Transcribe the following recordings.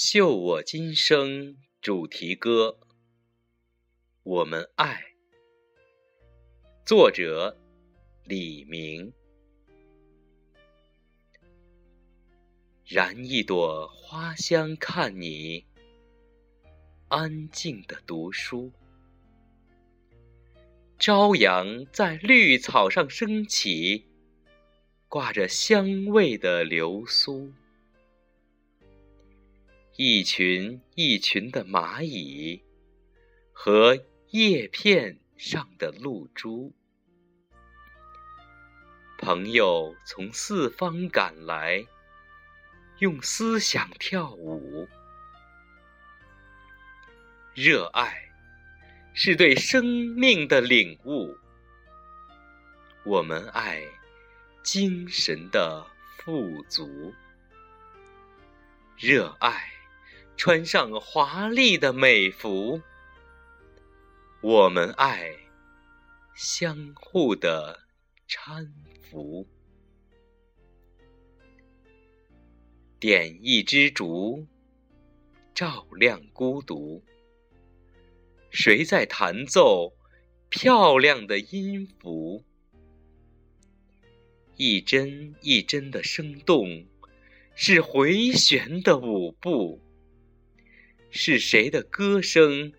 绣我今生主题歌，我们爱。作者：李明。燃一朵花香，看你安静的读书。朝阳在绿草上升起，挂着香味的流苏。一群一群的蚂蚁和叶片上的露珠，朋友从四方赶来，用思想跳舞。热爱是对生命的领悟，我们爱精神的富足。热爱。穿上华丽的美服，我们爱相互的搀扶。点一支烛，照亮孤独。谁在弹奏漂亮的音符？一针一针的生动，是回旋的舞步。是谁的歌声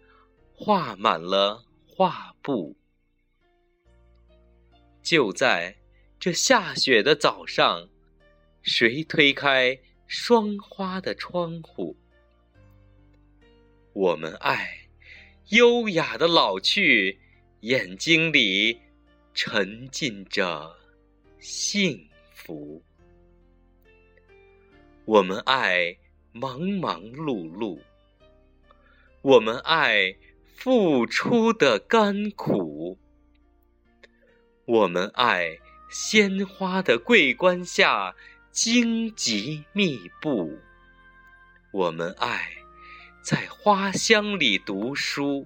画满了画布？就在这下雪的早上，谁推开霜花的窗户？我们爱优雅的老去，眼睛里沉浸着幸福。我们爱忙忙碌碌。我们爱付出的甘苦，我们爱鲜花的桂冠下荆棘密布，我们爱在花香里读书，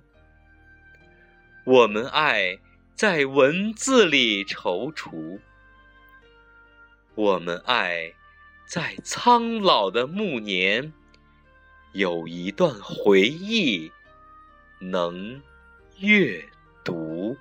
我们爱在文字里踌躇，我们爱在苍老的暮年。有一段回忆，能阅读。